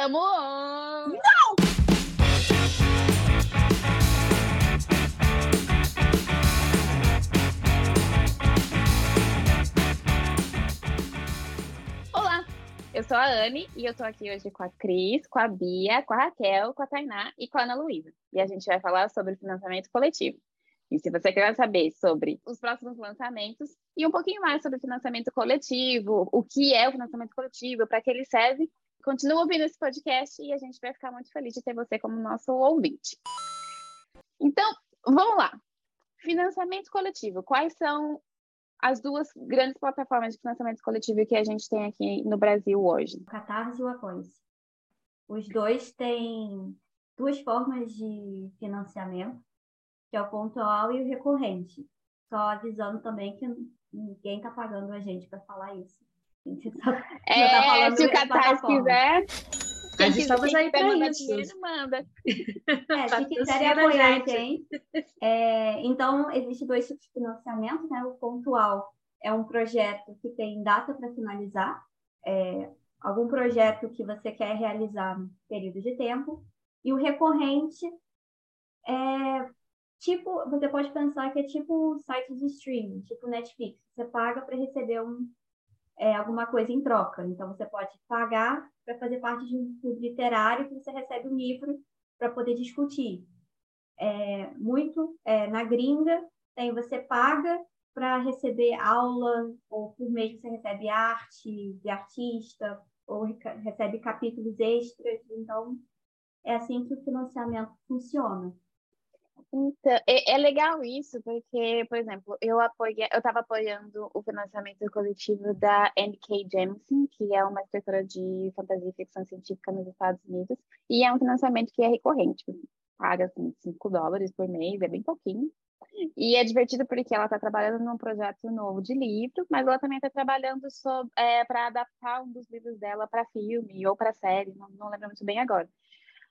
Tamo on! Não! Olá, eu sou a Anne e eu tô aqui hoje com a Cris, com a Bia, com a Raquel, com a Tainá e com a Ana Luísa. E a gente vai falar sobre financiamento coletivo. E se você quer saber sobre os próximos lançamentos e um pouquinho mais sobre financiamento coletivo, o que é o financiamento coletivo, para que ele serve, continue ouvindo esse podcast e a gente vai ficar muito feliz de ter você como nosso ouvinte. Então, vamos lá. Financiamento coletivo. Quais são as duas grandes plataformas de financiamento coletivo que a gente tem aqui no Brasil hoje? O Catarse e o Apoia-se. Os dois têm duas formas de financiamento que é o pontual e o recorrente. Só avisando também que ninguém está pagando a gente para falar isso. A gente só, é, tá falando se o Catarse quiser. Nós estamos aí para isso. Dinheiro, manda. É, se quiserem apoiar a gente. É, então, existem dois tipos de financiamento, né? O pontual é um projeto que tem data para finalizar, é, algum projeto que você quer realizar no período de tempo. E o recorrente é tipo, você pode pensar que é tipo sites de streaming, tipo Netflix. Você paga para receber um, é, alguma coisa em troca. Então, você pode pagar para fazer parte de um clube literário que você recebe um livro para poder discutir. É, muito é, na gringa, tem você paga para receber aula, ou por mês você recebe arte de artista, ou recebe capítulos extras. Então, é assim que o financiamento funciona. Então, é, é, legal isso, porque, por exemplo, eu apoiei, eu estava apoiando o financiamento coletivo da N.K. Jemisin, que é uma escritora de fantasia e ficção científica nos Estados Unidos, e é um financiamento que é recorrente, tipo, paga assim, 5 dólares por mês, é bem pouquinho. E é divertido porque ela está trabalhando num projeto novo de livro, mas ela também está trabalhando é, para adaptar um dos livros dela para filme ou para série, não, não lembro muito bem agora.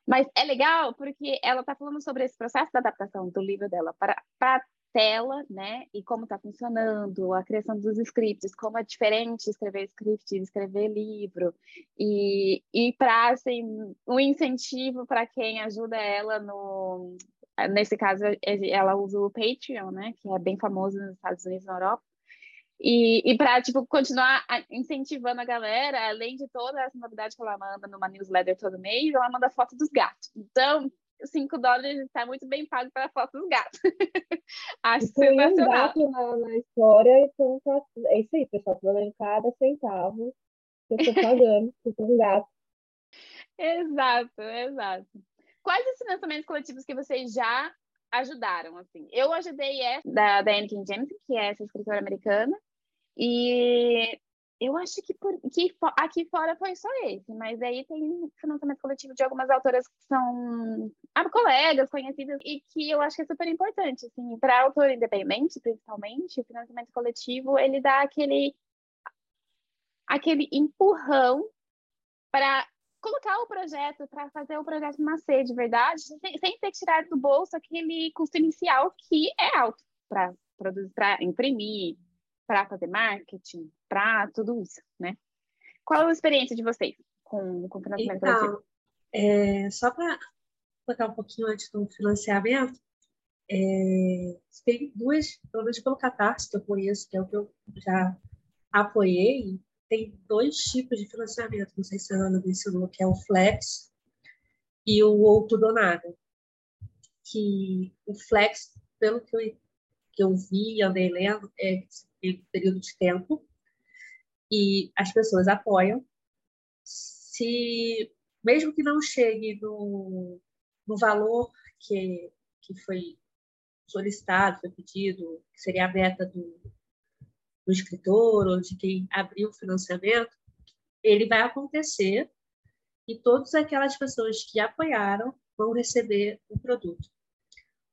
Mas é legal porque ela está falando sobre esse processo da adaptação do livro dela para a tela, né? E como está funcionando, a criação dos scripts, como é diferente escrever script e escrever livro. E, e para, assim, um incentivo para quem ajuda ela no... Nesse caso, ela usa o Patreon, né? Que é bem famoso nos Estados Unidos e na Europa. E, e para tipo, continuar incentivando a galera, além de toda essa novidade que ela manda numa newsletter todo mês, ela manda foto dos gatos. Então, 5 dólares está muito bem pago para a foto dos gatos. Acho e sensacional. um gato na, na história, então tá, é isso aí, pessoal. Tô em cada centavo que eu estou pagando por um gato. Exato, exato. Quais os financiamentos coletivos que vocês já ajudaram, assim? Eu ajudei essa da, da Anakin Jameson, que é essa escritora americana, e eu acho que, por, que aqui fora foi só esse, mas aí tem financiamento coletivo de algumas autoras que são ah, colegas, conhecidas, e que eu acho que é super importante, assim, para autor independente, principalmente, o financiamento coletivo, ele dá aquele aquele empurrão para colocar o projeto, para fazer o projeto nascer de verdade, sem, sem ter que tirar do bolso aquele custo inicial que é alto para produzir, para imprimir, para fazer marketing, para tudo isso, né? Qual a experiência de vocês com, com financiamento então, coletivo? É, só para colocar um pouquinho antes do financiamento, é, tem duas, pelo menos pelo Catarse, que eu conheço, que é o que eu já apoiei, tem dois tipos de financiamento, não sei se a Ana mencionou, que é o Flex e o Outro Donado. Que o Flex, pelo que eu, que eu vi, andei lendo, é em período de tempo e as pessoas apoiam. Se mesmo que não chegue no, no valor que, que foi solicitado, foi pedido, que seria a meta do, do escritor ou de quem abriu o financiamento, ele vai acontecer e todas aquelas pessoas que apoiaram vão receber o produto.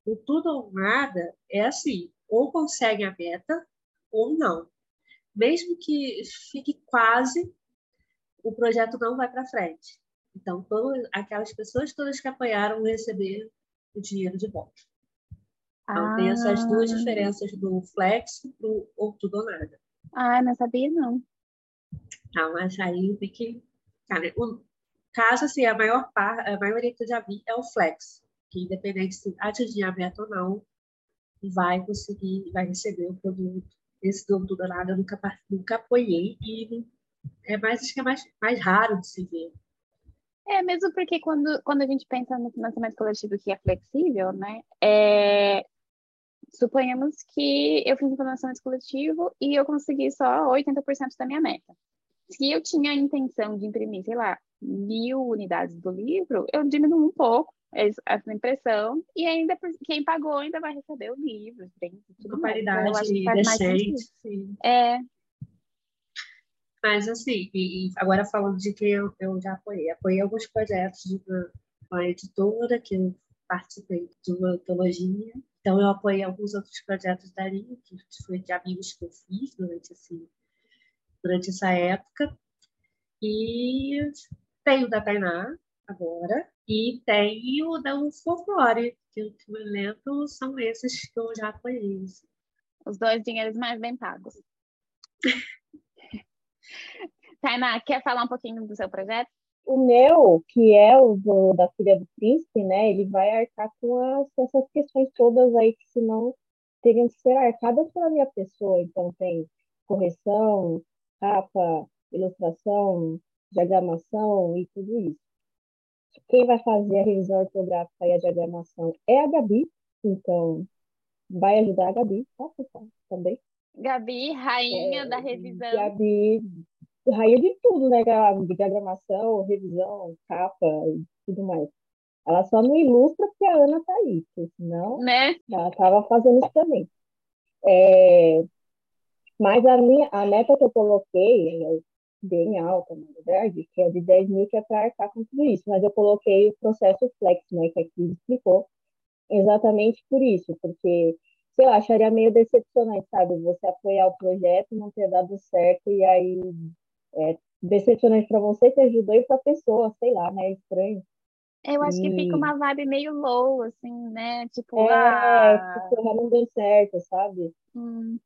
O tudo ou nada é assim, ou consegue a meta ou não. Mesmo que fique quase, o projeto não vai para frente. Então, todas, aquelas pessoas todas que apoiaram vão receber o dinheiro de volta. Então, ah. tem essas duas diferenças do flex pro ou tudo ou nada. Ah, não sabia, não. Tá, mas aí tem que... Cara, o, caso, assim, a maior a maioria que eu já vi é o flex, que independente se atingir a meta ou não, vai conseguir, vai receber o produto. Esse do nada eu nunca, nunca apoiei e é mais, acho que é mais, mais raro de se ver. É, mesmo porque quando, quando a gente pensa no financiamento coletivo que é flexível, né, é, suponhamos que eu fiz um financiamento coletivo e eu consegui só 80% da minha meta. Se eu tinha a intenção de imprimir, sei lá, mil unidades do livro, eu diminuo um pouco essa impressão e ainda quem pagou ainda vai receber o livro, tem tudo qualidade decente. É. Mas assim, e, agora falando de que eu, eu já apoiei, apoiei alguns projetos de uma, uma editora que eu participei de uma antologia. Então eu apoiei alguns outros projetos dali, que foi de amigos que eu fiz durante esse durante essa época. E tenho da Tainá agora, e tenho o da Folclore, que eu me lembro são esses que eu já conheço. Os dois dinheiros mais bem pagos. Tainá, quer falar um pouquinho do seu projeto? O meu, que é o do, da filha do príncipe, né, ele vai arcar com as, essas questões todas aí que senão teriam que ser arcadas pela minha pessoa. Então tem correção, capa, ilustração, diagramação e tudo isso. Quem vai fazer a revisão ortográfica e a diagramação é a Gabi, então vai ajudar a Gabi, tá, pessoal? Também. Gabi, rainha é, da revisão. Gabi, rainha de tudo, né? De diagramação, revisão, capa e tudo mais. Ela só não ilustra porque a Ana tá aí, senão né? ela tava fazendo isso também. É, mas a minha, a meta que eu coloquei, é bem alta, na verdade, que é de 10 mil, que é para arcar com tudo isso. Mas eu coloquei o processo flex, né, que aqui explicou, exatamente por isso, porque, sei lá, acharia meio decepcionante, sabe? Você apoiar o projeto, não ter dado certo, e aí é decepcionante para você que ajudou e para a pessoa, sei lá, né? É estranho. Eu acho que fica uma vibe meio low, assim, né? Tipo, é, ah... tipo, não deu certo, sabe? Hum.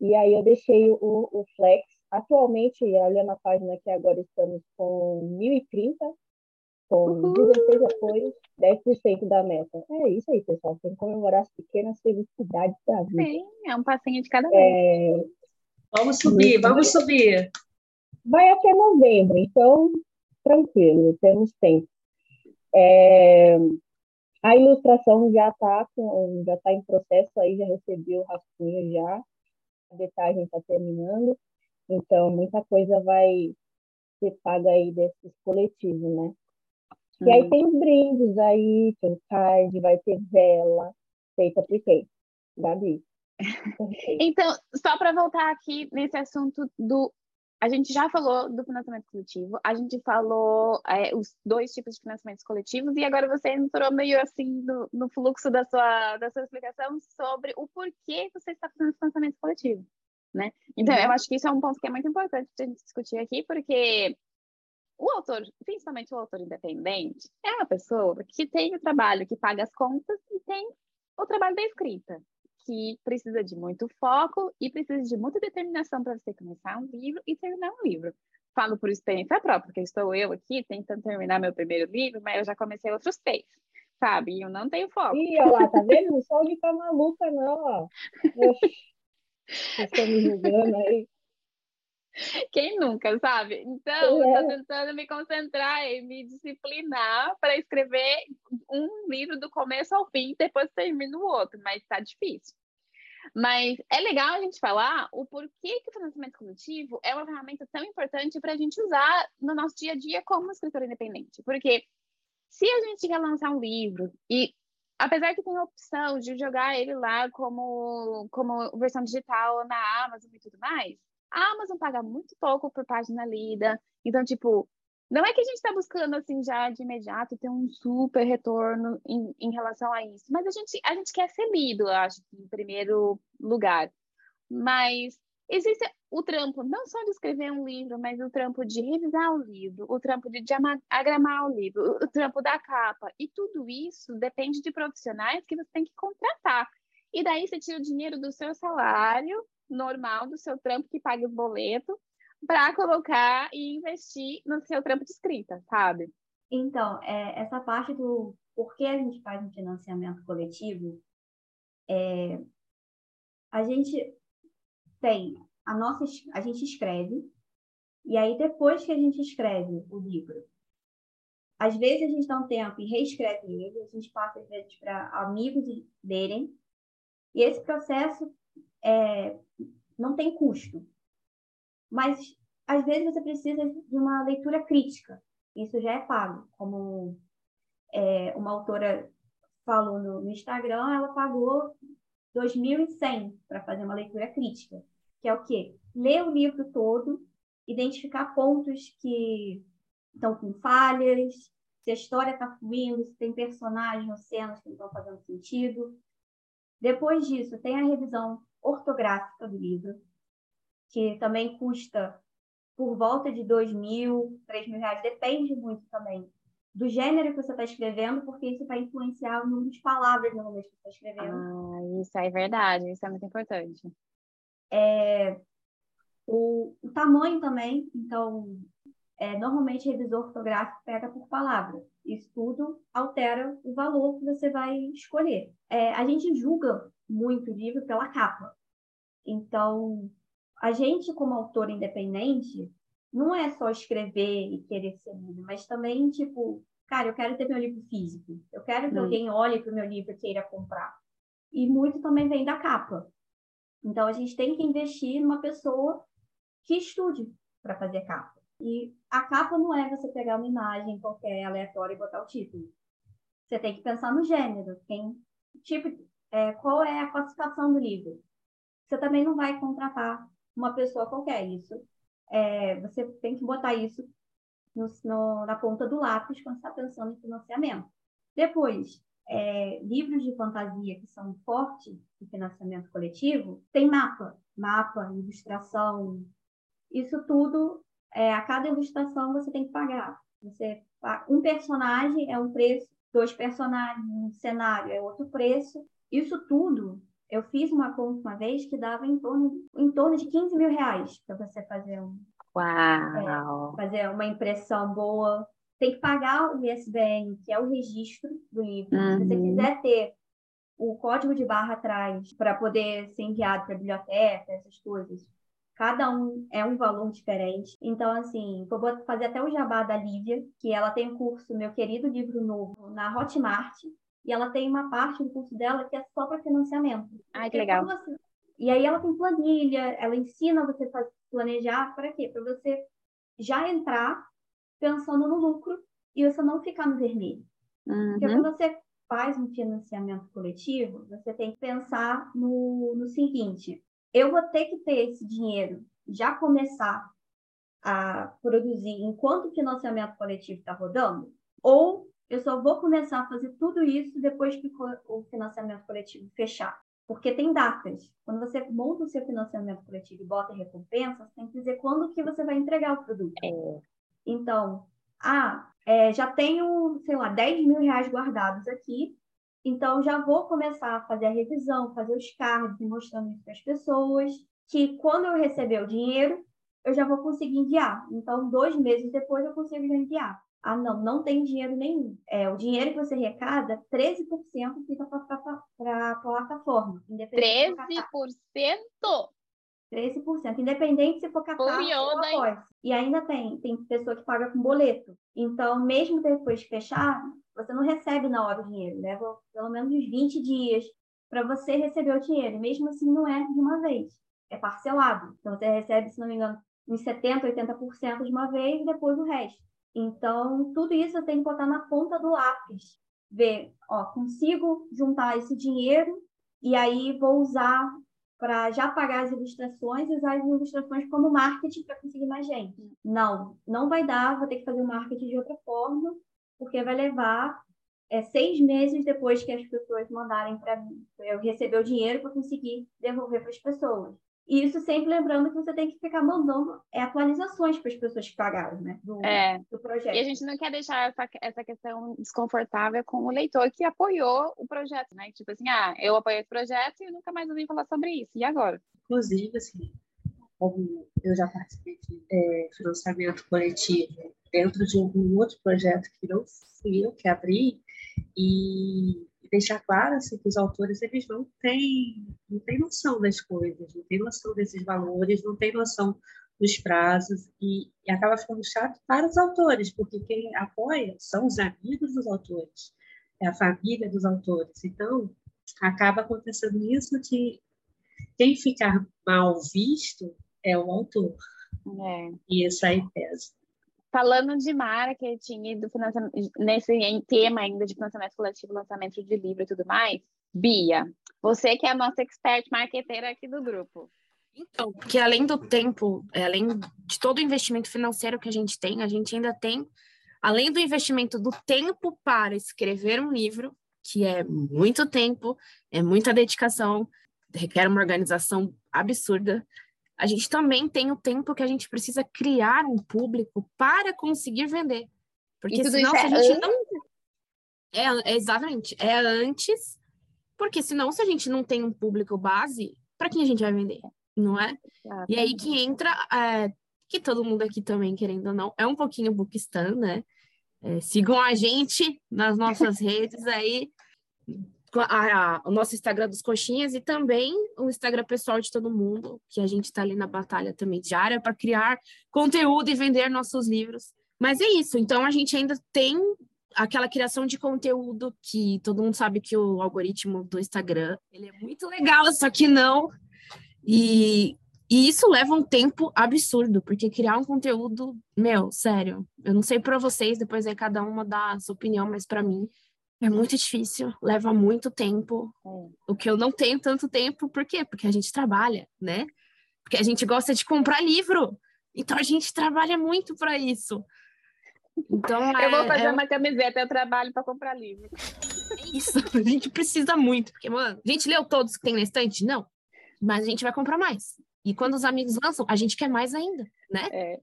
E aí eu deixei o, o Flex. Atualmente, olhando a página que agora estamos com 1.030, com Uhul. 16 apoios, 10% da meta. É isso aí, pessoal. Tem que comemorar as pequenas felicidades da vida. Sim, é um passinho de cada vez. É... Vamos subir, vamos subir. Vai até novembro, então tranquilo, temos tempo. É... A ilustração já está já tá em processo aí, já recebi o rascunho já a detalhe está terminando, então muita coisa vai ser paga aí desses coletivos, né? E aí uhum. tem os brindes aí, tem o card, vai ter vela feita por quem? Gabi. Então, só para voltar aqui nesse assunto do. A gente já falou do financiamento coletivo, a gente falou é, os dois tipos de financiamentos coletivos, e agora você entrou meio assim no, no fluxo da sua, da sua explicação sobre o porquê você está fazendo financiamento coletivo. Né? Então, uhum. eu acho que isso é um ponto que é muito importante a gente discutir aqui, porque o autor, principalmente o autor independente, é uma pessoa que tem o trabalho que paga as contas e tem o trabalho da escrita que precisa de muito foco e precisa de muita determinação para você começar um livro e terminar um livro. Falo por experiência própria, porque estou eu aqui tentando terminar meu primeiro livro, mas eu já comecei outros três, sabe? E eu não tenho foco. Ih, olha lá, tá vendo? Não sou de ficar maluca, não, ó. Estão me julgando aí. Quem nunca, sabe? Então, é. eu tô tentando me concentrar e me disciplinar para escrever um livro do começo ao fim, depois termino o outro, mas tá difícil. Mas é legal a gente falar o porquê que o financiamento coletivo é uma ferramenta tão importante para a gente usar no nosso dia a dia como escritor independente. Porque se a gente quer lançar um livro e apesar que tem a opção de jogar ele lá como, como versão digital na Amazon e tudo mais, a Amazon paga muito pouco por página lida. Então, tipo, não é que a gente está buscando, assim, já de imediato ter um super retorno em, em relação a isso, mas a gente, a gente quer ser lido, eu acho, em primeiro lugar. Mas existe o trampo não só de escrever um livro, mas o trampo de revisar o livro, o trampo de diagramar o livro, o trampo da capa. E tudo isso depende de profissionais que você tem que contratar. E daí você tira o dinheiro do seu salário normal, do seu trampo que paga o boleto, para colocar e investir no seu trampo de escrita, sabe? Então, é, essa parte do por que a gente faz um financiamento coletivo, é, a gente tem a nossa, a gente escreve, e aí depois que a gente escreve o livro, às vezes a gente dá um tempo e reescreve ele, a gente passa para amigos lerem, e esse processo é, não tem custo. Mas às vezes você precisa de uma leitura crítica. Isso já é pago, como é, uma autora falou no, no Instagram, ela pagou 2.100 para fazer uma leitura crítica, que é o quê? Ler o livro todo, identificar pontos que estão com falhas, se a história está fluindo, se tem personagens ou cenas que não estão fazendo sentido. Depois disso, tem a revisão ortográfica do livro, que também custa por volta de dois mil, três mil reais, depende muito também do gênero que você está escrevendo, porque isso vai influenciar o número de palavras no momento que você está escrevendo. Ah, isso é verdade, isso é muito importante. É, o, o tamanho também, então, é, normalmente revisor ortográfico pega por palavra. Isso tudo altera o valor que você vai escolher. É, a gente julga muito o livro pela capa. Então, a gente, como autor independente, não é só escrever e querer ser lido, mas também, tipo, cara, eu quero ter meu livro físico. Eu quero que hum. alguém olhe para o meu livro e queira comprar. E muito também vem da capa. Então, a gente tem que investir numa pessoa que estude para fazer capa. E a capa não é você pegar uma imagem qualquer aleatória e botar o título. Você tem que pensar no gênero, quem, tipo, é, qual é a classificação do livro. Você também não vai contratar uma pessoa qualquer. Isso é, você tem que botar isso no, no, na ponta do lápis quando está pensando em financiamento. Depois, é, livros de fantasia que são fortes de financiamento coletivo, tem mapa, mapa, ilustração. Isso tudo, é, a cada ilustração você tem que pagar. Você, um personagem é um preço, dois personagens, um cenário é outro preço. Isso tudo eu fiz uma conta uma vez que dava em torno, em torno de 15 mil reais para você fazer um. Uau! É, fazer uma impressão boa. Tem que pagar o ISBN, que é o registro do livro. Uhum. Se você uhum. quiser ter o código de barra atrás para poder ser enviado para a biblioteca, essas coisas. Cada um é um valor diferente. Então, assim, vou fazer até o jabá da Lívia, que ela tem o um curso Meu Querido Livro Novo na Hotmart, e ela tem uma parte do curso dela que é só para financiamento. Ai, que legal. Você... E aí ela tem planilha, ela ensina você a planejar para quê? Para você já entrar pensando no lucro e você não ficar no vermelho. Uhum. Porque quando você faz um financiamento coletivo, você tem que pensar no, no seguinte: eu vou ter que ter esse dinheiro já começar a produzir enquanto o financiamento coletivo está rodando? Ou eu só vou começar a fazer tudo isso depois que o financiamento coletivo fechar. Porque tem datas. Quando você monta o seu financiamento coletivo e bota recompensa, você tem que dizer quando que você vai entregar o produto. É. Então, ah, é, já tenho, sei lá, 10 mil reais guardados aqui, então já vou começar a fazer a revisão, fazer os cards, mostrando isso para as pessoas, que quando eu receber o dinheiro, eu já vou conseguir enviar. Então, dois meses depois eu consigo enviar. Ah, não, não tem dinheiro nenhum. É, o dinheiro que você arrecada, 13% fica para a plataforma. 13%? 13%, independente se for catarse ou após. E ainda tem, tem pessoa que paga com boleto. Então, mesmo depois de fechar, você não recebe na hora o dinheiro. Leva pelo menos uns 20 dias para você receber o dinheiro. Mesmo assim, não é de uma vez. É parcelado. Então, você recebe, se não me engano, uns 70%, 80% de uma vez e depois o resto. Então, tudo isso eu tenho que botar na ponta do lápis. Ver, ó, consigo juntar esse dinheiro e aí vou usar para já pagar as ilustrações e usar as ilustrações como marketing para conseguir mais gente. Não, não vai dar, vou ter que fazer o marketing de outra forma, porque vai levar é, seis meses depois que as pessoas mandarem para mim, eu receber o dinheiro para conseguir devolver para as pessoas. E isso sempre lembrando que você tem que ficar mandando é, atualizações para as pessoas que pagaram, né? Do, é. do projeto. E a gente não quer deixar essa, essa questão desconfortável com o leitor que apoiou o projeto, né? Tipo assim, ah, eu apoiei esse projeto e nunca mais ouvi falar sobre isso. E agora? Inclusive, assim, como eu já participei de é, financiamento coletivo dentro de um outro projeto que não fui eu que abri, e deixar claro assim, que os autores eles não têm, não têm noção das coisas, não têm noção desses valores, não têm noção dos prazos, e, e acaba ficando chato para os autores, porque quem apoia são os amigos dos autores, é a família dos autores. Então, acaba acontecendo isso que quem ficar mal visto é o autor. É. E isso aí pesa. Falando de marketing e do financiamento, nesse tema ainda de financiamento coletivo, lançamento de livro e tudo mais, Bia, você que é a nossa expert marqueteira aqui do grupo. Então, porque além do tempo, é, além de todo o investimento financeiro que a gente tem, a gente ainda tem, além do investimento do tempo para escrever um livro, que é muito tempo, é muita dedicação, requer uma organização absurda, a gente também tem o tempo que a gente precisa criar um público para conseguir vender. Porque senão se a é gente não. É, é, exatamente, é antes, porque senão se a gente não tem um público base, para quem a gente vai vender, não é? Exatamente. E aí que entra, é, que todo mundo aqui também, querendo ou não, é um pouquinho Bookistan, né? É, sigam a gente nas nossas redes aí, a, a, o nosso Instagram dos coxinhas e também o Instagram pessoal de todo mundo, que a gente está ali na batalha também diária para criar conteúdo e vender nossos livros. Mas é isso, então a gente ainda tem aquela criação de conteúdo que todo mundo sabe que o algoritmo do Instagram, ele é muito legal, só que não. E, e isso leva um tempo absurdo, porque criar um conteúdo, meu, sério, eu não sei para vocês, depois aí cada uma dá a sua opinião, mas para mim é muito difícil, leva muito tempo. É. O que eu não tenho tanto tempo, por quê? Porque a gente trabalha, né? Porque a gente gosta de comprar livro. Então a gente trabalha muito para isso. Então, eu vou é, fazer é... uma camiseta, eu trabalho para comprar livro. É isso, a gente precisa muito, porque, mano, a gente leu todos que tem na estante? Não. Mas a gente vai comprar mais. E quando os amigos lançam, a gente quer mais ainda, né? É.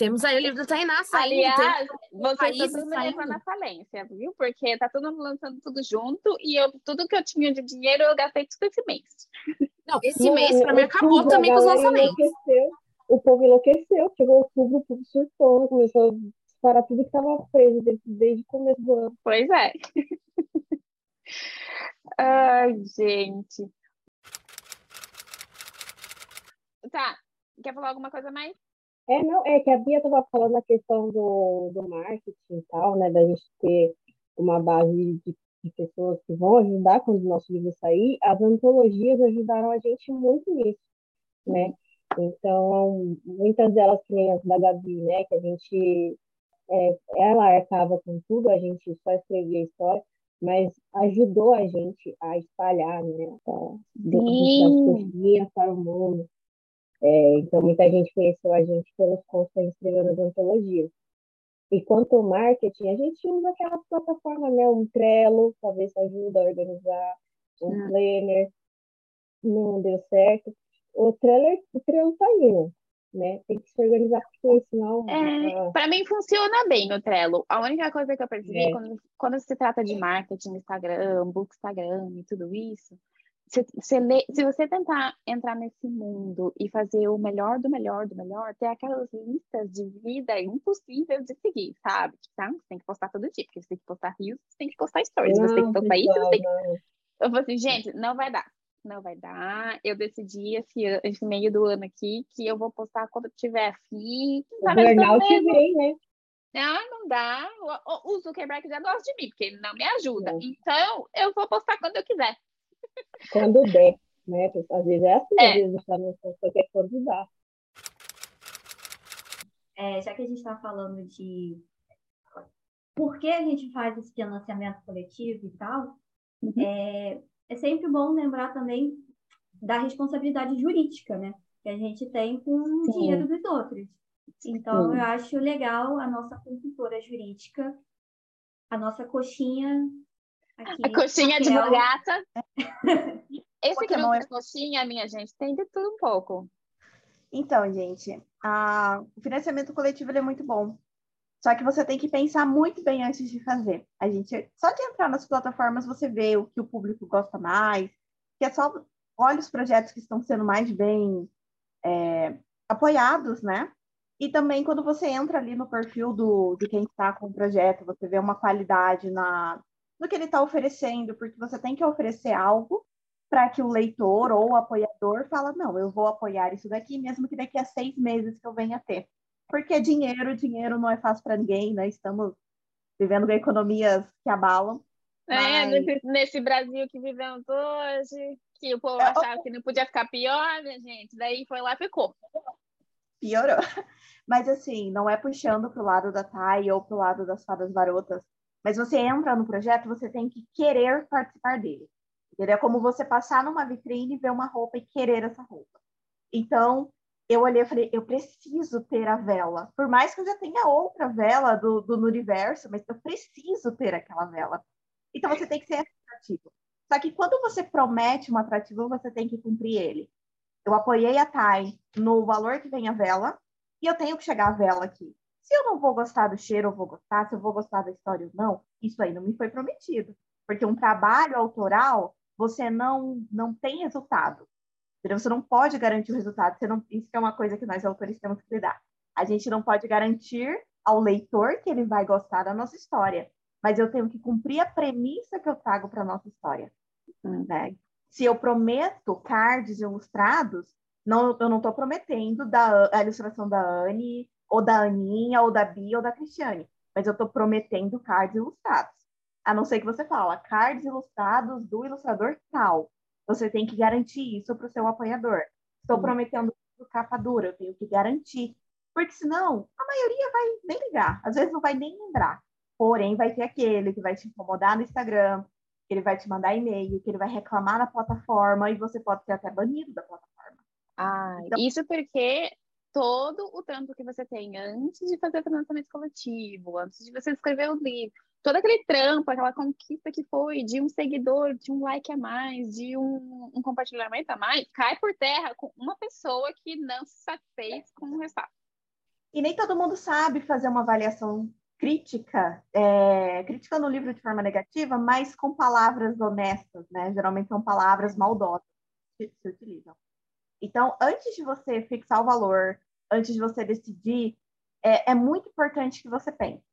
Temos aí o livro da Tainá saindo. Aliás, vocês estão me levando à falência, viu? Porque tá todo mundo lançando tudo junto e eu, tudo que eu tinha de dinheiro eu gastei tudo esse mês. Não, esse não, mês para mim acabou também com os lançamentos. O povo enlouqueceu, chegou outubro, o povo surtou, começou a disparar tudo que estava preso desde, desde o começo do ano. Pois é. Ai, gente. Tá, quer falar alguma coisa mais? É, não, é que a Bia estava falando a questão do, do marketing e tal, né? Da gente ter uma base de, de pessoas que vão ajudar quando o nosso livro sair. As antologias ajudaram a gente muito nisso, né? Então, muitas delas, que nem as da Gabi, né? Que a gente, é, ela arcava com tudo, a gente só escrevia a história, mas ajudou a gente a espalhar, né? Das para o mundo. É, então, muita gente conheceu a gente pelos contos que a gente escreveu nas antologias. E quanto ao marketing, a gente usa aquela plataforma, né? Um Trello, talvez ajuda a organizar, um ah. planner, não deu certo. O Trello, o Trello tá indo, né? Tem que se organizar, porque senão... É, ah, Para mim, funciona bem o Trello. A única coisa que eu percebi, é. quando, quando se trata de marketing, Instagram, book Instagram e tudo isso, se, se, se, você tentar entrar nesse mundo e fazer o melhor do melhor do melhor, tem aquelas listas de vida impossíveis de seguir, sabe? Tá? Você tem que postar todo dia, porque você tem que postar rios, você tem que postar stories, não, você tem que postar isso, você tem que... Eu falei assim, gente, não vai dar. Não vai dar. Eu decidi esse, esse meio do ano aqui que eu vou postar quando tiver afim. O burnout vem, né? Ah, não dá. O, o Zuckerberg já gosta de mim, porque ele não me ajuda. Então, eu vou postar quando eu quiser. Quando der, né? Às vezes é assim, é. às vezes está no que é quando dá. É, já que a gente está falando de por que a gente faz esse financiamento coletivo e tal, uhum. é, é sempre bom lembrar também da responsabilidade jurídica, né? Que a gente tem com Sim. o dinheiro dos outros. Então, Sim. eu acho legal a nossa consultora jurídica, a nossa coxinha Aqui, a coxinha Raquel. advogata. Esse grupo é... de coxinha, minha gente, tem de tudo um pouco. Então, gente, a... o financiamento coletivo é muito bom. Só que você tem que pensar muito bem antes de fazer. A gente, só de entrar nas plataformas, você vê o que o público gosta mais, que é só olha os projetos que estão sendo mais bem é, apoiados, né? E também quando você entra ali no perfil do, de quem está com o projeto, você vê uma qualidade na, no que ele está oferecendo, porque você tem que oferecer algo para que o leitor ou o apoiador fala, não, eu vou apoiar isso daqui, mesmo que daqui a seis meses que eu venha ter. Porque dinheiro, dinheiro não é fácil para ninguém, né? Estamos vivendo economias que abalam. É, mas... nesse, nesse, Brasil que vivemos hoje, que o povo é, achava que não podia ficar pior, né, gente? Daí foi lá e ficou. Piorou. Mas assim, não é puxando para o lado da Thay ou para o lado das fadas barotas, mas você entra no projeto, você tem que querer participar dele. Entendeu? É como você passar numa vitrine, ver uma roupa e querer essa roupa. Então, eu olhei e falei, eu preciso ter a vela. Por mais que eu já tenha outra vela do, do universo, mas eu preciso ter aquela vela. Então, você tem que ser atrativo. Só que quando você promete um atrativo, você tem que cumprir ele. Eu apoiei a Thay no valor que vem a vela, e eu tenho que chegar a vela aqui. Se eu não vou gostar do cheiro, eu vou gostar. Se eu vou gostar da história ou não, isso aí não me foi prometido. Porque um trabalho autoral, você não, não tem resultado. Você não pode garantir o resultado. Você não, isso é uma coisa que nós autores temos que lidar. A gente não pode garantir ao leitor que ele vai gostar da nossa história, mas eu tenho que cumprir a premissa que eu trago para a nossa história. Hum. Né? Se eu prometo cards ilustrados, não, eu não estou prometendo da, a ilustração da Anne, ou da Aninha, ou da Bia, ou da Cristiane, mas eu estou prometendo cards ilustrados. A não ser que você fala cards ilustrados do ilustrador tal. Você tem que garantir isso para o seu apoiador. Estou hum. prometendo capa dura, eu tenho que garantir. Porque senão, a maioria vai nem ligar. Às vezes não vai nem lembrar. Porém, vai ter aquele que vai te incomodar no Instagram, que ele vai te mandar e-mail, que ele vai reclamar na plataforma e você pode ser até banido da plataforma. Ah, então, isso porque todo o trampo que você tem antes de fazer o financiamento coletivo, antes de você escrever o livro, todo aquele trampo, aquela conquista que foi de um seguidor, de um like a mais, de um, um compartilhamento a mais, cai por terra com uma pessoa que não se satisfez com o resultado. E nem todo mundo sabe fazer uma avaliação crítica, é, criticando o livro de forma negativa, mas com palavras honestas, né? Geralmente são palavras maldosas que se utilizam. Então, antes de você fixar o valor, antes de você decidir, é, é muito importante que você pense.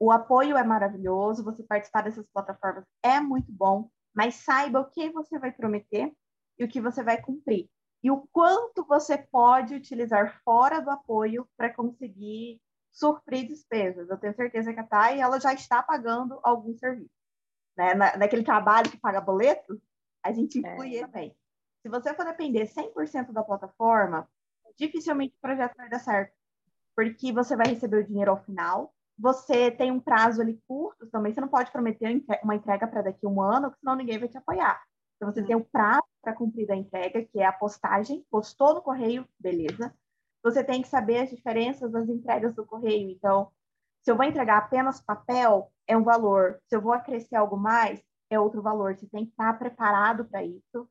O apoio é maravilhoso, você participar dessas plataformas é muito bom, mas saiba o que você vai prometer e o que você vai cumprir. E o quanto você pode utilizar fora do apoio para conseguir suprir despesas. Eu tenho certeza que a Thay ela já está pagando algum serviço. Né? Na, naquele trabalho que paga boleto, a gente inclui é. também. Se você for depender 100% da plataforma, dificilmente o projeto vai dar certo, porque você vai receber o dinheiro ao final, você tem um prazo ali curto também, você não pode prometer uma entrega para daqui a um ano, senão ninguém vai te apoiar. Então, você tem um prazo para cumprir a entrega, que é a postagem, postou no correio, beleza. Você tem que saber as diferenças das entregas do correio. Então, se eu vou entregar apenas papel, é um valor. Se eu vou acrescer algo mais, é outro valor. Você tem que estar preparado para isso.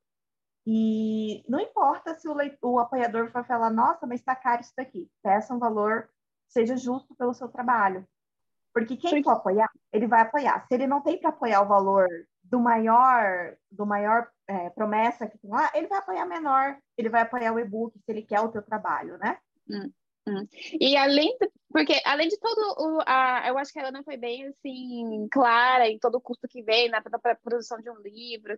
E não importa se o, leitor, o apoiador for falar, nossa, mas está caro isso daqui. Peça um valor, seja justo pelo seu trabalho. Porque quem Porque... for apoiar, ele vai apoiar. Se ele não tem para apoiar o valor do maior, do maior é, promessa que tem lá, ele vai apoiar menor, ele vai apoiar o e-book se ele quer o teu trabalho, né? Hum, hum. E além, de, porque além de todo o, a, eu acho que a Ana foi bem assim clara em todo o custo que vem na, na produção de um livro,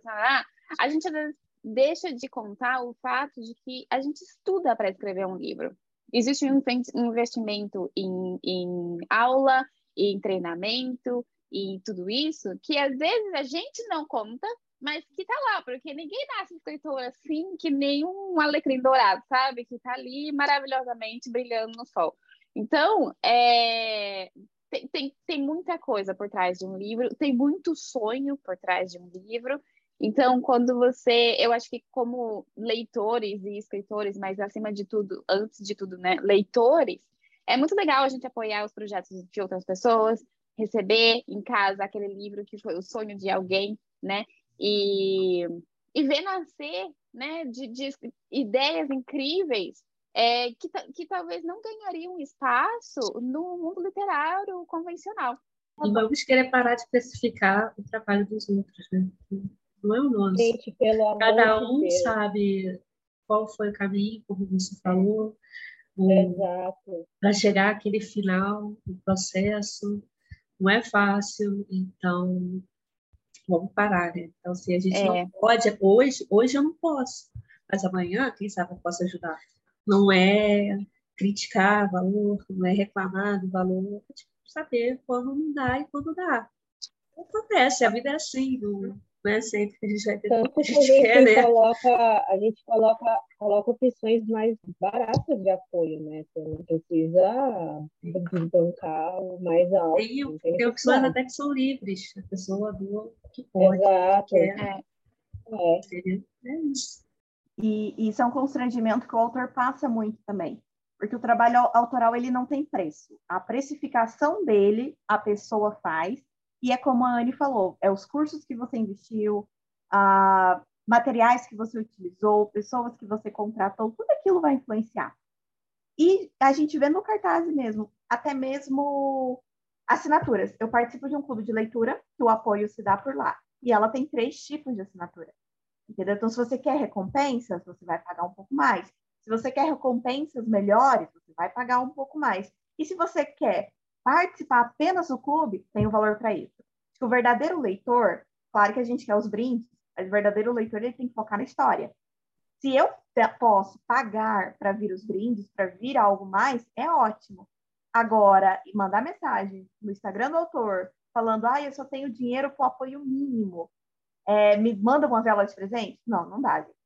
a gente às vezes deixa de contar o fato de que a gente estuda para escrever um livro. Existe um investimento em, em aula, em treinamento, e tudo isso, que às vezes a gente não conta, mas que tá lá, porque ninguém nasce escritor assim que nem um alecrim dourado, sabe? Que tá ali maravilhosamente brilhando no sol. Então, é, tem, tem, tem muita coisa por trás de um livro, tem muito sonho por trás de um livro, então, quando você, eu acho que como leitores e escritores, mas acima de tudo, antes de tudo, né, leitores, é muito legal a gente apoiar os projetos de outras pessoas, receber em casa aquele livro que foi o sonho de alguém, né, e, e ver nascer, né, de, de ideias incríveis é, que, que talvez não ganhariam espaço no mundo literário convencional. E vamos querer parar de especificar o trabalho dos outros, né? Não é o nosso. Gente, Cada um de sabe qual foi o caminho, como você falou, para chegar àquele final, o processo não é fácil, então vamos parar, né? Então, se a gente é. não pode, hoje, hoje eu não posso, mas amanhã, quem sabe eu posso ajudar. Não é criticar valor, não é reclamar do valor, é tipo, saber quando não dá e quando dá. Acontece, a vida é assim, não, né? Sempre que a gente vai ter Tanto que a gente, quer, né? coloca, a gente coloca, coloca opções mais baratas de apoio, né? Você não precisa desbancar o mais alto. Tem, tem, tem opções até que são livres, a pessoa do que pode. Exato. Que é. É. é isso. E isso é um constrangimento que o autor passa muito também, porque o trabalho autoral ele não tem preço. A precificação dele a pessoa faz e é como a Anne falou, é os cursos que você investiu, a materiais que você utilizou, pessoas que você contratou, tudo aquilo vai influenciar. E a gente vê no cartaz mesmo, até mesmo assinaturas. Eu participo de um clube de leitura, que o apoio se dá por lá. E ela tem três tipos de assinatura. Entendeu? Então, se você quer recompensas, você vai pagar um pouco mais. Se você quer recompensas melhores, você vai pagar um pouco mais. E se você quer participar apenas do clube tem um valor para isso. O verdadeiro leitor, claro que a gente quer os brindes, mas o verdadeiro leitor ele tem que focar na história. Se eu posso pagar para vir os brindes, para vir algo mais, é ótimo. Agora, mandar mensagem no Instagram do autor falando, ah, eu só tenho dinheiro para o apoio mínimo, é, me manda uma vela de presente? Não, não dá. Gente.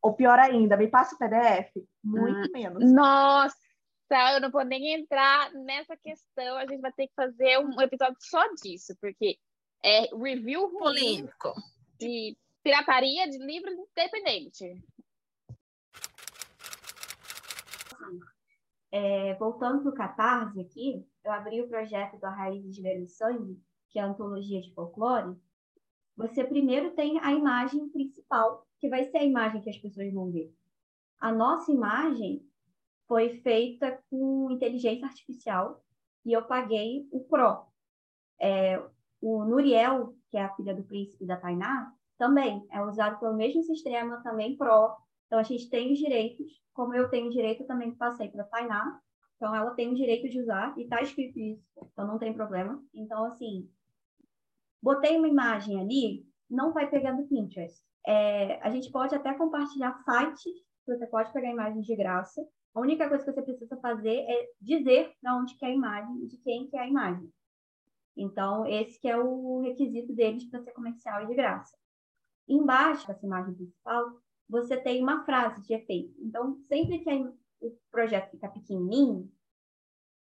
Ou pior ainda, me passa o PDF? Muito hum, menos. Nossa! Eu não vou nem entrar nessa questão. A gente vai ter que fazer um episódio só disso, porque é review polêmico de pirataria de livros independente. É, voltando para o Catarse aqui, eu abri o projeto da Raiz de Ver Sangue, que é a antologia de folclore. Você primeiro tem a imagem principal, que vai ser a imagem que as pessoas vão ver. A nossa imagem foi feita com inteligência artificial e eu paguei o Pro. É, o Nuriel, que é a filha do príncipe da Tainá, também é usado pelo mesmo sistema, também Pro. Então, a gente tem os direitos, como eu tenho direito, também passei para a Tainá. Então, ela tem o direito de usar, e está escrito isso, então não tem problema. Então, assim, botei uma imagem ali, não vai pegar no Pinterest. É, a gente pode até compartilhar sites, você pode pegar imagens de graça, a única coisa que você precisa fazer é dizer de onde que é a imagem e de quem que é a imagem. Então, esse que é o requisito deles para ser comercial e de graça. Embaixo dessa imagem principal, você tem uma frase de efeito. Então, sempre que o projeto fica pequenininho,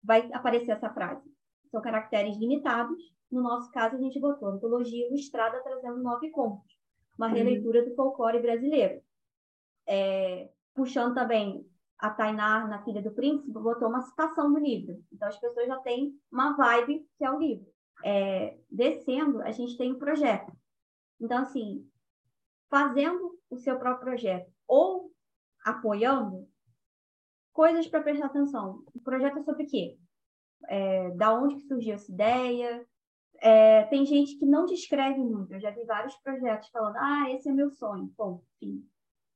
vai aparecer essa frase. São caracteres limitados. No nosso caso, a gente botou antologia ilustrada trazendo nove contos. Uma uhum. releitura do folclore brasileiro. É, puxando também a Tainá, na Filha do Príncipe, botou uma citação do livro. Então, as pessoas já têm uma vibe que é o livro. É, descendo, a gente tem o um projeto. Então, assim, fazendo o seu próprio projeto ou apoiando, coisas para prestar atenção. O projeto é sobre o quê? É, da onde que surgiu essa ideia? É, tem gente que não descreve muito. Eu já vi vários projetos falando, ah, esse é meu sonho. Bom, enfim.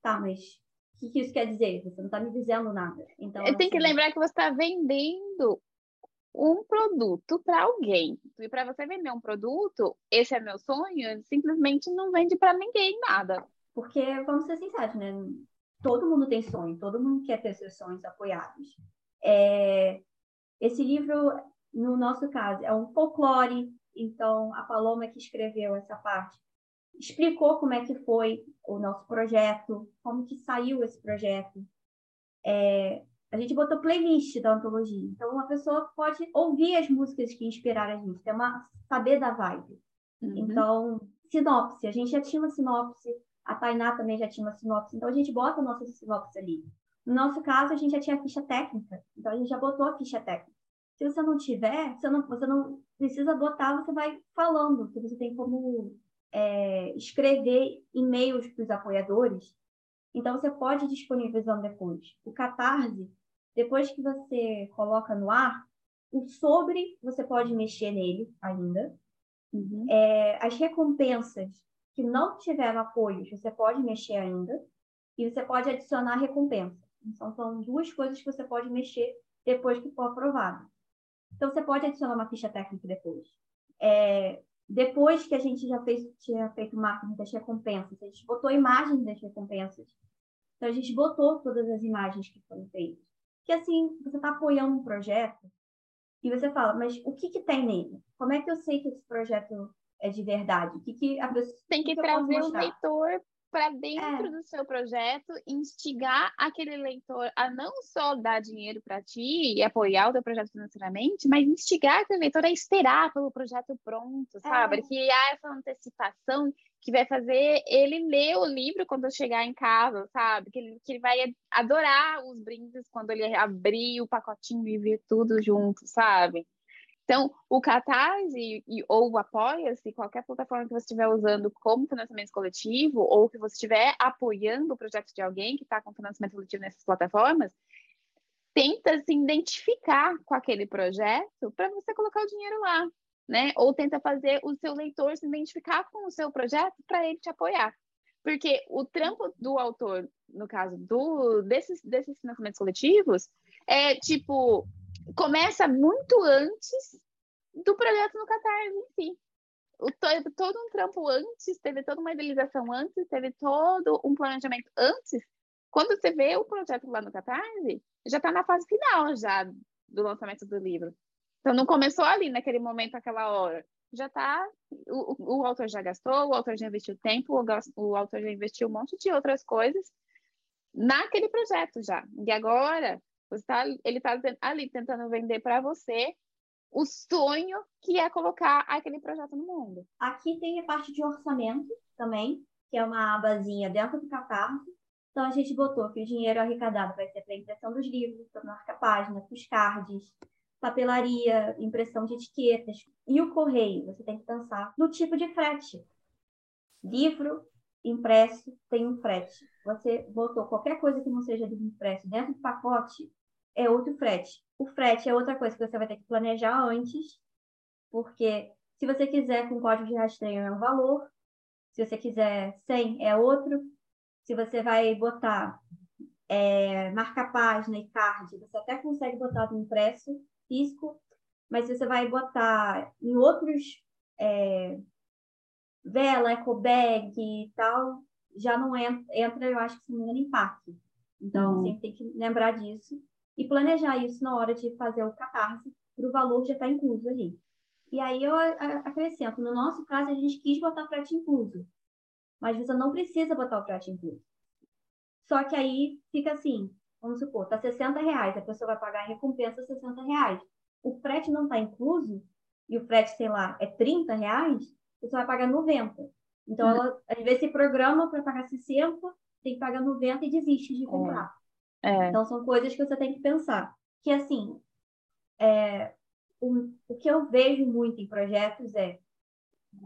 Tá, mas o que, que isso quer dizer? Você não está me dizendo nada. Então, Eu tenho que assim, lembrar que você está vendendo um produto para alguém. E para você vender um produto, esse é meu sonho, simplesmente não vende para ninguém nada. Porque, vamos ser sinceros, né? Todo mundo tem sonho, todo mundo quer ter seus sonhos apoiados. É... Esse livro, no nosso caso, é um folclore. Então, a Paloma que escreveu essa parte explicou como é que foi o nosso projeto, como que saiu esse projeto. É, a gente botou playlist da antologia, então uma pessoa pode ouvir as músicas que inspiraram a gente, ter uma saber da vibe. Uhum. Então, sinopse, a gente já tinha uma sinopse, a Tainá também já tinha uma sinopse, então a gente bota a nossa sinopse ali. No nosso caso, a gente já tinha a ficha técnica, então a gente já botou a ficha técnica. Se você não tiver, você não, você não precisa botar, você vai falando, que você tem como é, escrever e-mails para os apoiadores. Então, você pode disponibilizando depois. O Catarse, depois que você coloca no ar, o sobre, você pode mexer nele ainda. Uhum. É, as recompensas que não tiveram apoios, você pode mexer ainda. e você pode adicionar recompensa. Então, são duas coisas que você pode mexer depois que for aprovado. Então, você pode adicionar uma ficha técnica depois. É, depois que a gente já fez, tinha feito o marketing das recompensas, a gente botou imagens das recompensas. Então, a gente botou todas as imagens que foram feitas. Que assim, você está apoiando um projeto e você fala, mas o que, que tem nele? Como é que eu sei que esse projeto é de verdade? O que, que a pessoa. Tem que, que trazer o leitor para dentro é. do seu projeto, instigar aquele leitor a não só dar dinheiro para ti e apoiar o teu projeto financeiramente, mas instigar aquele leitor a esperar pelo projeto pronto, sabe? É. Criar essa antecipação que vai fazer ele ler o livro quando chegar em casa, sabe? Que ele, que ele vai adorar os brindes quando ele abrir o pacotinho e ver tudo junto, sabe? Então, o Catarse e, ou o Apoia-se, qualquer plataforma que você estiver usando como financiamento coletivo, ou que você estiver apoiando o projeto de alguém que está com financiamento coletivo nessas plataformas, tenta se identificar com aquele projeto para você colocar o dinheiro lá, né? Ou tenta fazer o seu leitor se identificar com o seu projeto para ele te apoiar. Porque o trampo do autor, no caso do, desses, desses financiamentos coletivos, é tipo começa muito antes do projeto no Catarse em si. Teve todo um trampo antes, teve toda uma idealização antes, teve todo um planejamento antes. Quando você vê o projeto lá no Catarse, já está na fase final já do lançamento do livro. Então não começou ali naquele momento, aquela hora. Já está, o, o, autor já gastou, o autor já investiu tempo, o, o autor já investiu um monte de outras coisas naquele projeto já. E agora você tá, ele está ali tentando vender para você o sonho que é colocar aquele projeto no mundo. Aqui tem a parte de orçamento também, que é uma abazinha dentro do Catarse. Então a gente botou que o dinheiro arrecadado vai ser para impressão dos livros, para marca-página, para os cards, papelaria, impressão de etiquetas. E o correio, você tem que pensar no tipo de frete. Livro impresso tem um frete. Você botou qualquer coisa que não seja livro impresso dentro do pacote, é outro frete. O frete é outra coisa que você vai ter que planejar antes, porque se você quiser com código de rastreio é um valor, se você quiser sem é outro. Se você vai botar é, marca-página e card, você até consegue botar no impresso físico, mas se você vai botar em outros é, vela, ecobag e tal, já não entra, entra, eu acho que se não engano, em. Então, uhum. tem que lembrar disso e planejar isso na hora de fazer o catarse para o valor já estar tá incluso ali. E aí eu acrescento, no nosso caso, a gente quis botar frete incluso, mas você não precisa botar o frete incluso. Só que aí fica assim, vamos supor, tá 60 reais, a pessoa vai pagar a recompensa 60 reais. O frete não está incluso, e o frete, sei lá, é 30 reais, você vai pagar 90. Então, uhum. ela, às vezes, se programa para pagar 60, tem que pagar 90 e desiste de comprar. É. Então, são coisas que você tem que pensar. Que, assim, é, o, o que eu vejo muito em projetos é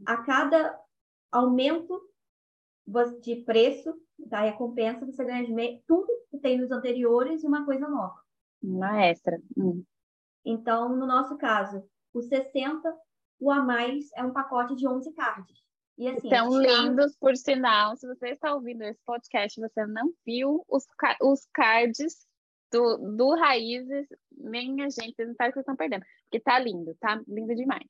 a cada aumento de preço da recompensa, você ganha tudo que tem nos anteriores e uma coisa nova. Uma extra. Hum. Então, no nosso caso, o 60, o a mais é um pacote de 11 cards. E, assim, Estão lindos, por sinal. Se você está ouvindo esse podcast você não viu os, os cards do, do Raízes, minha gente, vocês não sabem o que vocês estão perdendo. Porque tá lindo, tá lindo demais.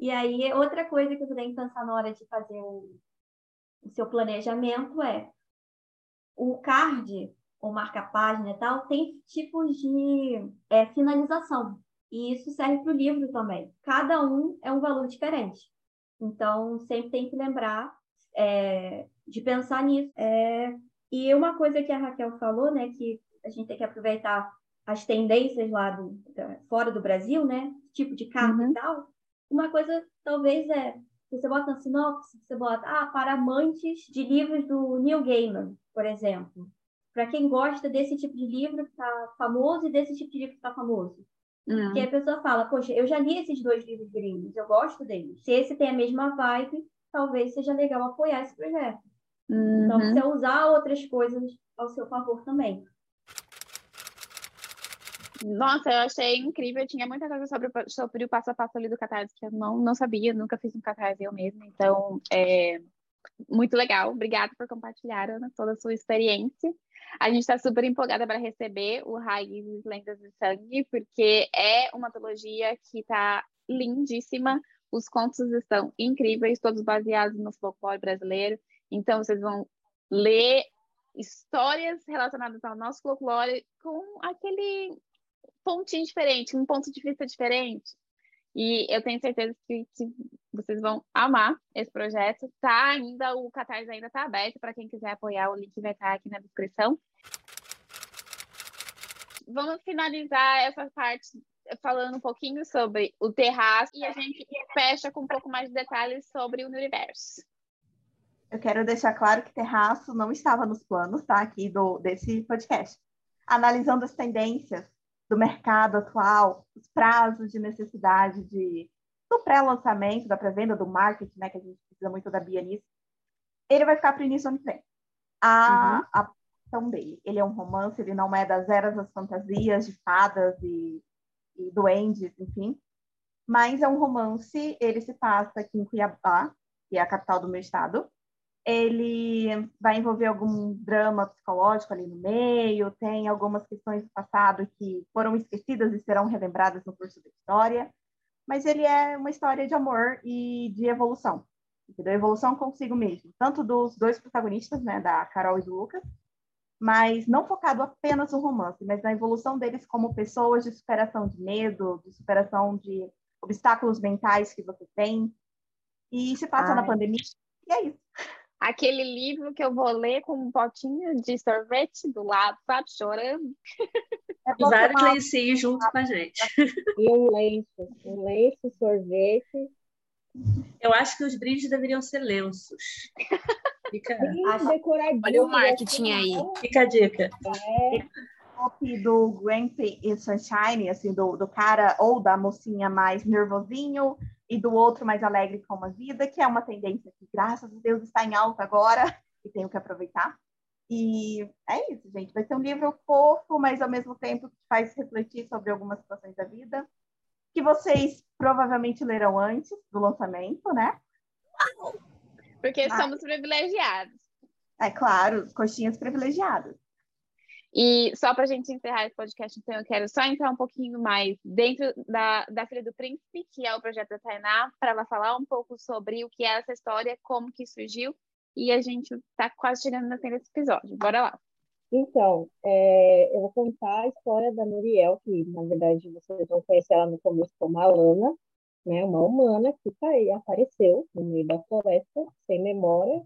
E aí, outra coisa que você tem que pensar na hora de fazer o, o seu planejamento é o card ou marca-página e tal tem tipos de é, finalização. E isso serve para o livro também. Cada um é um valor diferente. Então, sempre tem que lembrar é, de pensar nisso. É, e uma coisa que a Raquel falou, né, que a gente tem que aproveitar as tendências lá do, fora do Brasil, né, tipo de carta uhum. e tal. Uma coisa, talvez, é você bota na sinopse, você bota, ah, para amantes de livros do Neil Gaiman, por exemplo. Para quem gosta desse tipo de livro que está famoso e desse tipo de livro que está famoso. Uhum. Que a pessoa fala, poxa, eu já li esses dois livros gringos, eu gosto deles. Se esse tem a mesma vibe, talvez seja legal apoiar esse projeto. Uhum. Então, você usar outras coisas ao seu favor também. Nossa, eu achei incrível. Eu tinha muita coisa sobre, sobre o passo a passo ali do Catarse que eu não, não sabia, nunca fiz um Catarse eu mesma. Então, é, muito legal. Obrigada por compartilhar, Ana, toda a sua experiência. A gente está super empolgada para receber o Raízes Lendas de Sangue, porque é uma antologia que está lindíssima. Os contos estão incríveis, todos baseados no folclore brasileiro. Então, vocês vão ler histórias relacionadas ao nosso folclore com aquele pontinho diferente, um ponto de vista diferente. E eu tenho certeza que, que vocês vão amar esse projeto. Tá ainda, o Catarse ainda está aberto para quem quiser apoiar, o link vai estar aqui na descrição. Vamos finalizar essa parte falando um pouquinho sobre o terraço e a gente fecha com um pouco mais de detalhes sobre o universo. Eu quero deixar claro que terraço não estava nos planos, tá? Aqui do, desse podcast. Analisando as tendências do mercado atual, os prazos de necessidade de, do pré-lançamento, da pré-venda, do marketing, né? Que a gente precisa muito da Bia nisso. Ele vai ficar para o início do ano que vem. A, uhum. a questão dele, ele é um romance, ele não é das eras das fantasias de fadas e, e duendes, enfim. Mas é um romance, ele se passa aqui em Cuiabá, que é a capital do meu estado ele vai envolver algum drama psicológico ali no meio, tem algumas questões do passado que foram esquecidas e serão relembradas no curso da história, mas ele é uma história de amor e de evolução, entendeu? Evolução consigo mesmo, tanto dos dois protagonistas, né, da Carol e do Lucas, mas não focado apenas no romance, mas na evolução deles como pessoas de superação de medo, de superação de obstáculos mentais que você tem, e se passa Ai. na pandemia, e é isso aquele livro que eu vou ler com um potinho de sorvete do lado, sabe? Chorando. É e vários lencinhos junto com a gente. E um lenço, um lenço, sorvete. Eu acho que os brindes deveriam ser lenços. Fica... Olha o marketing aí. Fica a dica. É do Grumpy e Sunshine, assim, do, do cara ou da mocinha mais nervosinho, e do outro mais alegre com a vida, que é uma tendência que, graças a Deus, está em alta agora e tenho que aproveitar. E é isso, gente. Vai ser um livro fofo, mas ao mesmo tempo que faz refletir sobre algumas situações da vida, que vocês provavelmente lerão antes do lançamento, né? Porque mas... somos privilegiados. É claro, coxinhas privilegiadas. E só para a gente encerrar esse podcast, então, eu quero só entrar um pouquinho mais dentro da, da Filha do Príncipe, que é o projeto da Tainá, para ela falar um pouco sobre o que é essa história, como que surgiu, e a gente está quase chegando no fim desse episódio. Bora lá. Então, é, eu vou contar a história da Muriel, que na verdade vocês vão conhecer ela no começo como a Lana, né, uma humana que tá aí, apareceu no meio da floresta, sem memória,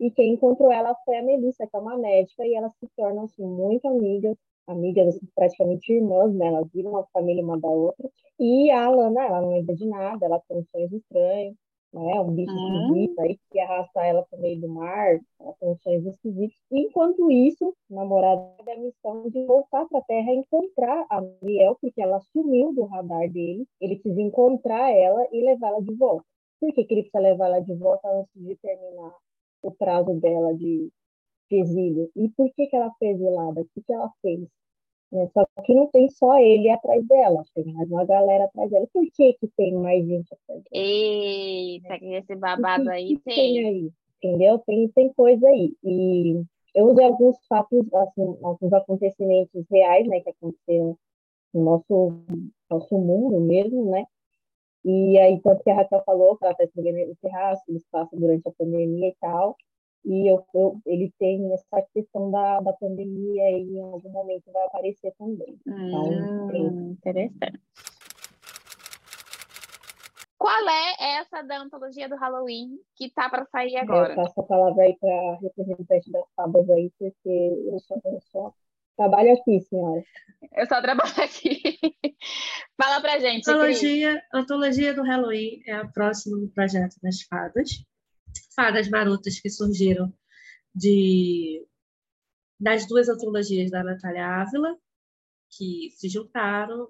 e quem encontrou ela foi a Melissa, que é uma médica, e elas se tornam assim, muito amigas, amigas assim, praticamente irmãs, né? Elas viram uma família uma da outra. E a Alana, ela não lembra de nada, ela tem sonhos estranhos, né? Um bicho uhum. esquisito aí que arrasta ela para o meio do mar, ela tem sonhos esquisitos. Enquanto isso, o namorado tem a missão de voltar para a Terra e encontrar a Muriel, porque ela sumiu do radar dele. Ele precisa encontrar ela e levá-la de volta. Por que, que ele precisa levar ela de volta antes de terminar o prazo dela de, de exílio. E por que, que ela foi exilada? O que, que ela fez? Né? Só que não tem só ele atrás dela, tem mais uma galera atrás dela. Por que, que tem mais gente atrás dela? Eita, que esse babado que, aí que tem. tem aí, entendeu? Tem, tem coisa aí. E eu usei alguns fatos, assim, alguns acontecimentos reais, né, que aconteceram no nosso, nosso mundo mesmo, né? E aí, tanto que a Raquel falou que ela está escrevendo o terraço, eles passam durante a pandemia e tal. E eu, eu, ele tem essa questão da, da pandemia e em algum momento vai aparecer também. Então, hum, interessante. Qual é essa da antologia do Halloween que tá para sair agora? Eu passo a palavra aí para a representante das fábulas aí, porque eu sou, eu sou Trabalho aqui, senhora. Eu só trabalho aqui. Fala pra gente. Antologia, Antologia do Halloween é a próxima do projeto das fadas. Fadas marotas que surgiram de das duas antologias da Natália Ávila, que se juntaram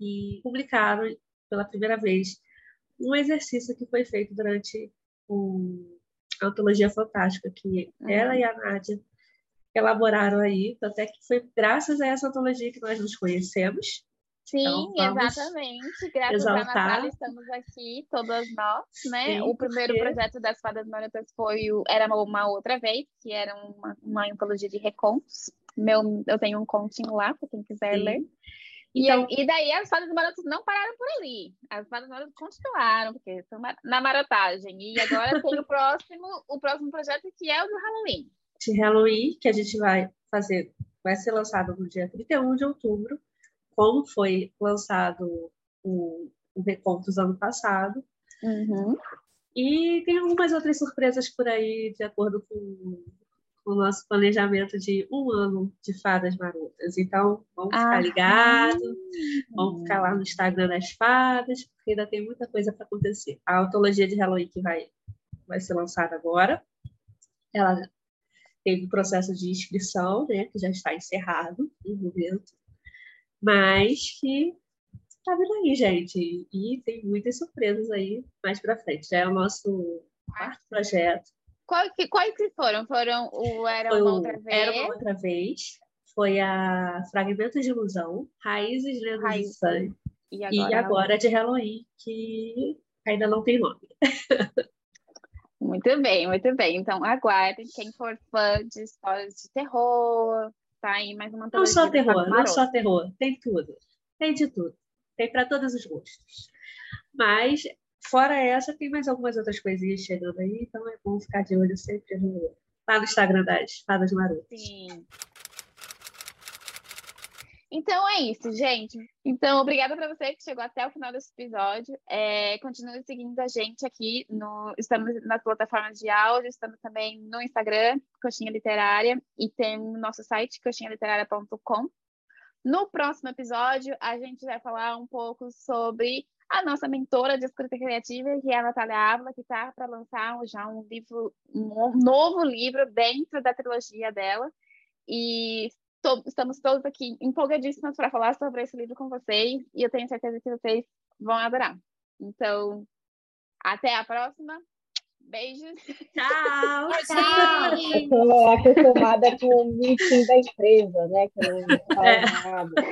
e publicaram pela primeira vez um exercício que foi feito durante um, a Antologia Fantástica, que uhum. ela e a Nádia elaboraram aí, até que foi graças a essa antologia que nós nos conhecemos. Sim, então, exatamente. Graças exaltar. a Natália estamos aqui, todas nós, né? Sim, o primeiro porque... projeto das Fadas Marotas foi o, era uma outra vez, que era uma, uma antologia de recontos. Meu, eu tenho um continho lá, para quem quiser Sim. ler. E, então, e daí as fadas marotas não pararam por ali. As fadas marotas continuaram, porque estão na marotagem. E agora tem o próximo, o próximo projeto que é o do Halloween. De Halloween, que a gente vai fazer, vai ser lançado no dia 31 de outubro, como foi lançado o, o Recontos ano passado. Uhum. E tem algumas outras surpresas por aí, de acordo com o nosso planejamento de um ano de fadas marotas. Então, vamos ficar ah, ligados, vamos ficar lá no Instagram das fadas, porque ainda tem muita coisa para acontecer. A autologia de Halloween que vai, vai ser lançada agora, ela teve o processo de inscrição, né, que já está encerrado no momento, mas que está vindo aí, gente. E tem muitas surpresas aí mais para frente. Já é o nosso quarto projeto. Qual que, quais que foram? Foram o Era Foi Uma Outra Vez? Era Uma Outra Vez. Foi a Fragmentos de Ilusão, Raízes, Lendas Raiz. de Sangue. E agora, e agora de Halloween, que ainda não tem nome. Muito bem, muito bem. Então, aguardem. Quem for fã de histórias de terror, tá aí mais uma Não só terror, não só terror. Tem tudo. Tem de tudo. Tem para todos os gostos. Mas Fora essa, tem mais algumas outras coisinhas chegando aí, então é bom ficar de olho sempre no, lá no Instagram das Fadas Marotas. Sim. Então é isso, gente. Então, obrigada para você que chegou até o final desse episódio. É, continue seguindo a gente aqui. No, estamos nas plataformas de áudio, estamos também no Instagram, Coxinha Literária, e tem o nosso site, coxinhaliteraria.com. No próximo episódio, a gente vai falar um pouco sobre a nossa mentora de escrita criativa, que é a Natália Ávila, que está para lançar já um livro, um novo livro dentro da trilogia dela. E to, estamos todos aqui empolgadíssimas para falar sobre esse livro com vocês, e eu tenho certeza que vocês vão adorar. Então, até a próxima. Beijos. Tchau. Tchau. Eu tô acostumada com o meeting da empresa, né? Que não fala é. nada.